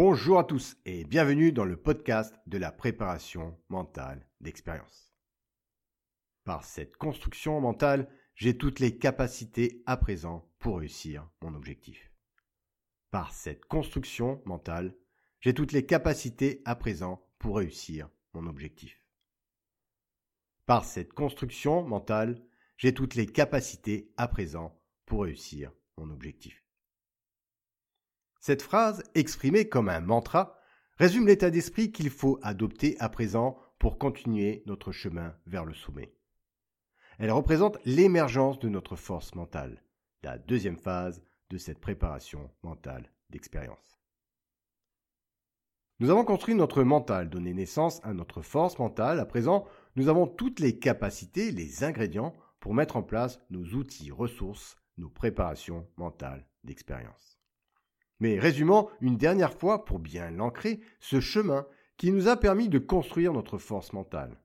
Bonjour à tous et bienvenue dans le podcast de la préparation mentale d'expérience. Par cette construction mentale, j'ai toutes les capacités à présent pour réussir mon objectif. Par cette construction mentale, j'ai toutes les capacités à présent pour réussir mon objectif. Par cette construction mentale, j'ai toutes les capacités à présent pour réussir mon objectif. Cette phrase, exprimée comme un mantra, résume l'état d'esprit qu'il faut adopter à présent pour continuer notre chemin vers le sommet. Elle représente l'émergence de notre force mentale, la deuxième phase de cette préparation mentale d'expérience. Nous avons construit notre mental, donné naissance à notre force mentale. À présent, nous avons toutes les capacités, les ingrédients pour mettre en place nos outils, ressources, nos préparations mentales d'expérience. Mais résumons une dernière fois, pour bien l'ancrer, ce chemin qui nous a permis de construire notre force mentale,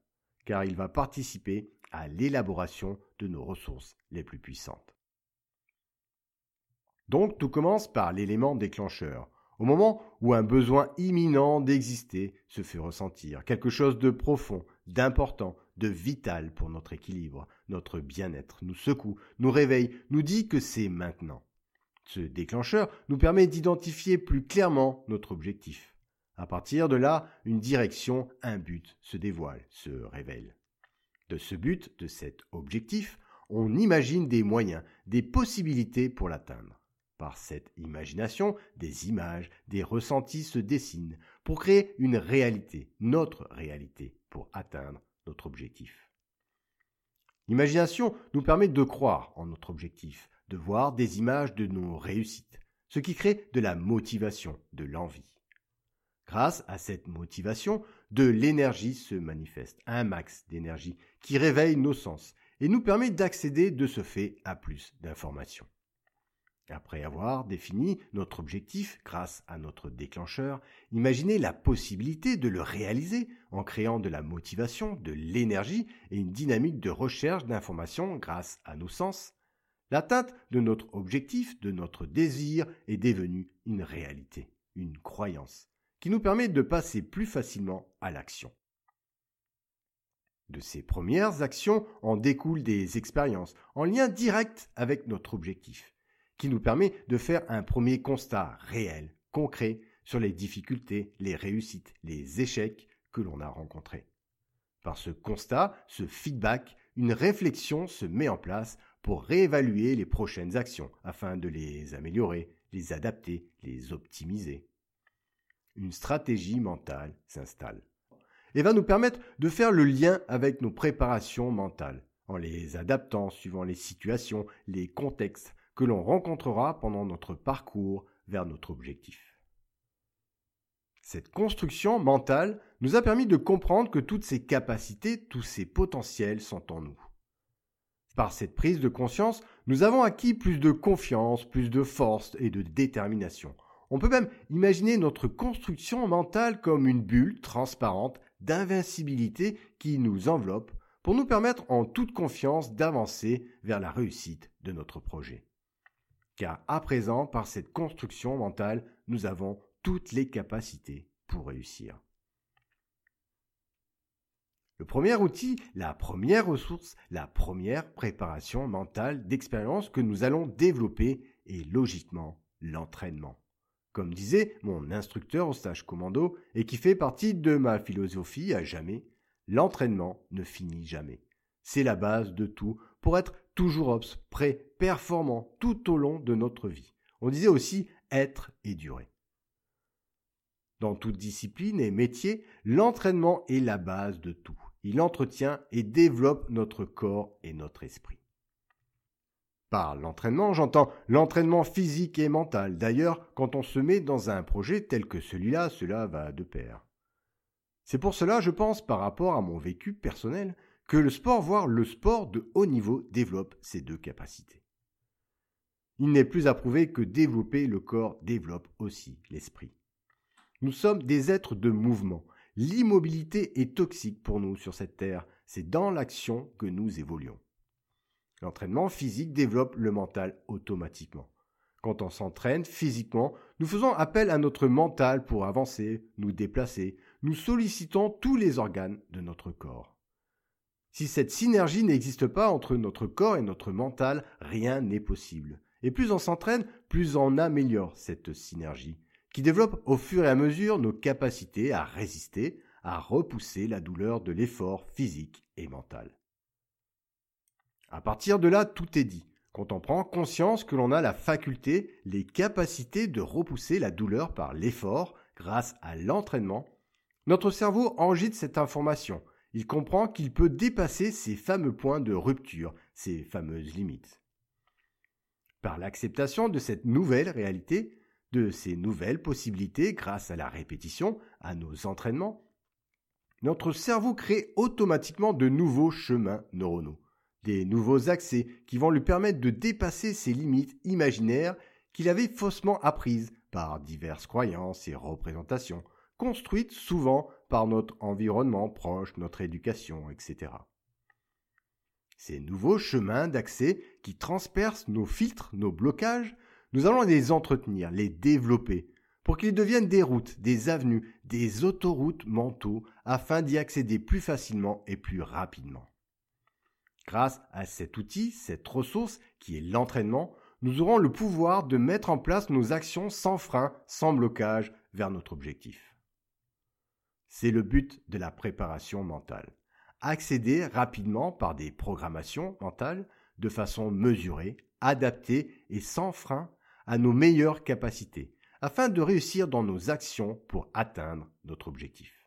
car il va participer à l'élaboration de nos ressources les plus puissantes. Donc tout commence par l'élément déclencheur, au moment où un besoin imminent d'exister se fait ressentir, quelque chose de profond, d'important, de vital pour notre équilibre, notre bien-être, nous secoue, nous réveille, nous dit que c'est maintenant. Ce déclencheur nous permet d'identifier plus clairement notre objectif. À partir de là, une direction, un but se dévoile, se révèle. De ce but, de cet objectif, on imagine des moyens, des possibilités pour l'atteindre. Par cette imagination, des images, des ressentis se dessinent pour créer une réalité, notre réalité, pour atteindre notre objectif. L'imagination nous permet de croire en notre objectif, de voir des images de nos réussites, ce qui crée de la motivation, de l'envie. Grâce à cette motivation, de l'énergie se manifeste, un max d'énergie qui réveille nos sens et nous permet d'accéder de ce fait à plus d'informations. Après avoir défini notre objectif grâce à notre déclencheur, imaginez la possibilité de le réaliser en créant de la motivation, de l'énergie et une dynamique de recherche d'informations grâce à nos sens, L'atteinte de notre objectif, de notre désir, est devenue une réalité, une croyance, qui nous permet de passer plus facilement à l'action. De ces premières actions en découlent des expériences en lien direct avec notre objectif, qui nous permet de faire un premier constat réel, concret, sur les difficultés, les réussites, les échecs que l'on a rencontrés. Par ce constat, ce feedback, une réflexion se met en place pour réévaluer les prochaines actions afin de les améliorer, les adapter, les optimiser. Une stratégie mentale s'installe et va nous permettre de faire le lien avec nos préparations mentales en les adaptant suivant les situations, les contextes que l'on rencontrera pendant notre parcours vers notre objectif. Cette construction mentale nous a permis de comprendre que toutes ces capacités, tous ces potentiels sont en nous. Par cette prise de conscience, nous avons acquis plus de confiance, plus de force et de détermination. On peut même imaginer notre construction mentale comme une bulle transparente d'invincibilité qui nous enveloppe pour nous permettre en toute confiance d'avancer vers la réussite de notre projet. Car à présent, par cette construction mentale, nous avons toutes les capacités pour réussir. Le premier outil, la première ressource, la première préparation mentale d'expérience que nous allons développer est logiquement l'entraînement. Comme disait mon instructeur au stage commando et qui fait partie de ma philosophie à jamais, l'entraînement ne finit jamais. C'est la base de tout pour être toujours ops, prêt, performant tout au long de notre vie. On disait aussi être et durer. Dans toute discipline et métier, l'entraînement est la base de tout. Il entretient et développe notre corps et notre esprit. Par l'entraînement, j'entends l'entraînement physique et mental. D'ailleurs, quand on se met dans un projet tel que celui-là, cela va de pair. C'est pour cela, je pense, par rapport à mon vécu personnel, que le sport, voire le sport de haut niveau, développe ces deux capacités. Il n'est plus à prouver que développer le corps développe aussi l'esprit. Nous sommes des êtres de mouvement. L'immobilité est toxique pour nous sur cette terre. C'est dans l'action que nous évoluons. L'entraînement physique développe le mental automatiquement. Quand on s'entraîne physiquement, nous faisons appel à notre mental pour avancer, nous déplacer, nous sollicitons tous les organes de notre corps. Si cette synergie n'existe pas entre notre corps et notre mental, rien n'est possible. Et plus on s'entraîne, plus on améliore cette synergie, qui développe au fur et à mesure nos capacités à résister, à repousser la douleur de l'effort physique et mental. À partir de là, tout est dit. Quand on prend conscience que l'on a la faculté, les capacités de repousser la douleur par l'effort grâce à l'entraînement, notre cerveau enregistre cette information. Il comprend qu'il peut dépasser ces fameux points de rupture, ces fameuses limites. Par l'acceptation de cette nouvelle réalité, de ces nouvelles possibilités grâce à la répétition, à nos entraînements, notre cerveau crée automatiquement de nouveaux chemins neuronaux des nouveaux accès qui vont lui permettre de dépasser ses limites imaginaires qu'il avait faussement apprises par diverses croyances et représentations, construites souvent par notre environnement proche, notre éducation, etc. Ces nouveaux chemins d'accès qui transpercent nos filtres, nos blocages, nous allons les entretenir, les développer, pour qu'ils deviennent des routes, des avenues, des autoroutes mentaux, afin d'y accéder plus facilement et plus rapidement. Grâce à cet outil, cette ressource qui est l'entraînement, nous aurons le pouvoir de mettre en place nos actions sans frein, sans blocage vers notre objectif. C'est le but de la préparation mentale. Accéder rapidement par des programmations mentales de façon mesurée, adaptée et sans frein à nos meilleures capacités, afin de réussir dans nos actions pour atteindre notre objectif.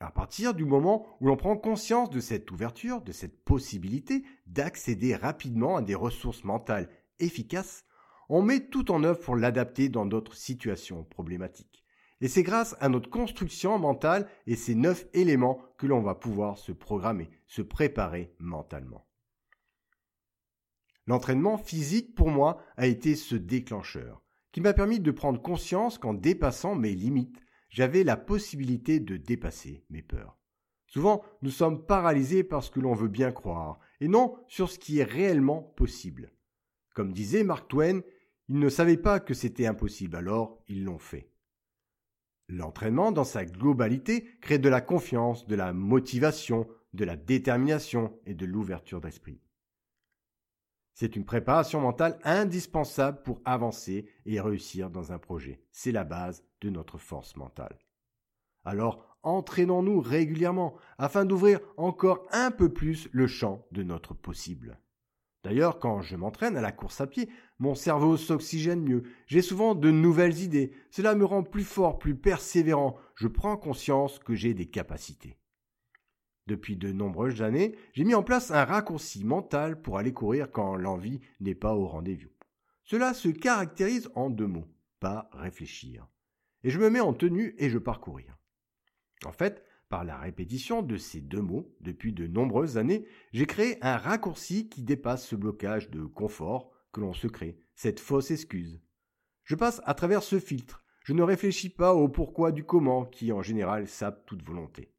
À partir du moment où l'on prend conscience de cette ouverture, de cette possibilité d'accéder rapidement à des ressources mentales efficaces, on met tout en œuvre pour l'adapter dans d'autres situations problématiques. Et c'est grâce à notre construction mentale et ces neuf éléments que l'on va pouvoir se programmer, se préparer mentalement. L'entraînement physique, pour moi, a été ce déclencheur, qui m'a permis de prendre conscience qu'en dépassant mes limites, j'avais la possibilité de dépasser mes peurs. Souvent, nous sommes paralysés par ce que l'on veut bien croire, et non sur ce qui est réellement possible. Comme disait Mark Twain, ils ne savaient pas que c'était impossible, alors ils l'ont fait. L'entraînement dans sa globalité crée de la confiance, de la motivation, de la détermination et de l'ouverture d'esprit. C'est une préparation mentale indispensable pour avancer et réussir dans un projet. C'est la base de notre force mentale. Alors, entraînons-nous régulièrement afin d'ouvrir encore un peu plus le champ de notre possible. D'ailleurs, quand je m'entraîne à la course à pied, mon cerveau s'oxygène mieux, j'ai souvent de nouvelles idées, cela me rend plus fort, plus persévérant, je prends conscience que j'ai des capacités. Depuis de nombreuses années, j'ai mis en place un raccourci mental pour aller courir quand l'envie n'est pas au rendez-vous. Cela se caractérise en deux mots, pas réfléchir. Et je me mets en tenue et je pars courir. En fait, par la répétition de ces deux mots, depuis de nombreuses années, j'ai créé un raccourci qui dépasse ce blocage de confort que l'on se crée, cette fausse excuse. Je passe à travers ce filtre, je ne réfléchis pas au pourquoi du comment qui en général sape toute volonté.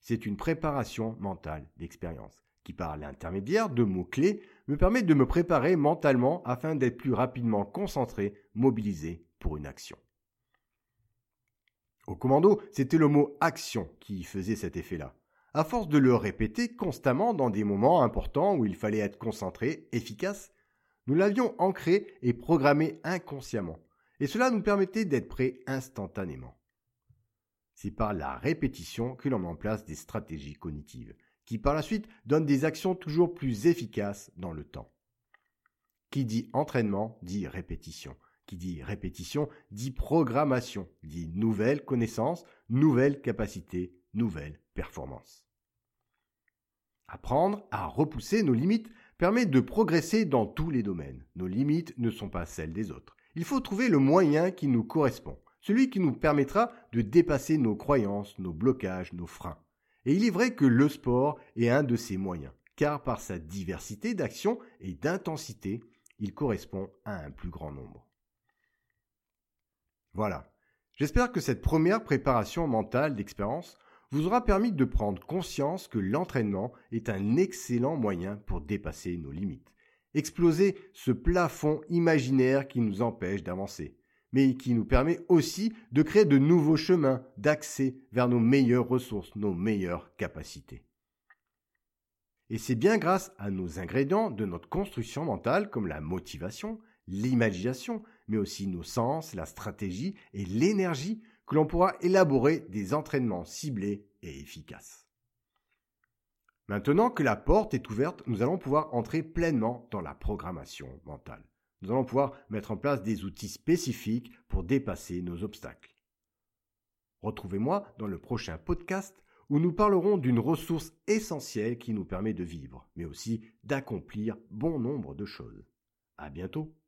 C'est une préparation mentale d'expérience qui, par l'intermédiaire de mots-clés, me permet de me préparer mentalement afin d'être plus rapidement concentré, mobilisé pour une action. Au commando, c'était le mot action qui faisait cet effet-là. À force de le répéter constamment dans des moments importants où il fallait être concentré, efficace, nous l'avions ancré et programmé inconsciemment, et cela nous permettait d'être prêts instantanément. C'est par la répétition que l'on met en place des stratégies cognitives, qui par la suite donnent des actions toujours plus efficaces dans le temps. Qui dit entraînement dit répétition. Qui dit répétition dit programmation, dit nouvelles connaissances, nouvelles capacités, nouvelles performances. Apprendre à repousser nos limites permet de progresser dans tous les domaines. Nos limites ne sont pas celles des autres. Il faut trouver le moyen qui nous correspond celui qui nous permettra de dépasser nos croyances, nos blocages, nos freins. Et il est vrai que le sport est un de ces moyens, car par sa diversité d'actions et d'intensité, il correspond à un plus grand nombre. Voilà. J'espère que cette première préparation mentale d'expérience vous aura permis de prendre conscience que l'entraînement est un excellent moyen pour dépasser nos limites exploser ce plafond imaginaire qui nous empêche d'avancer, mais qui nous permet aussi de créer de nouveaux chemins d'accès vers nos meilleures ressources, nos meilleures capacités. Et c'est bien grâce à nos ingrédients de notre construction mentale comme la motivation, l'imagination, mais aussi nos sens, la stratégie et l'énergie que l'on pourra élaborer des entraînements ciblés et efficaces. Maintenant que la porte est ouverte, nous allons pouvoir entrer pleinement dans la programmation mentale. Nous allons pouvoir mettre en place des outils spécifiques pour dépasser nos obstacles. Retrouvez-moi dans le prochain podcast où nous parlerons d'une ressource essentielle qui nous permet de vivre, mais aussi d'accomplir bon nombre de choses. À bientôt!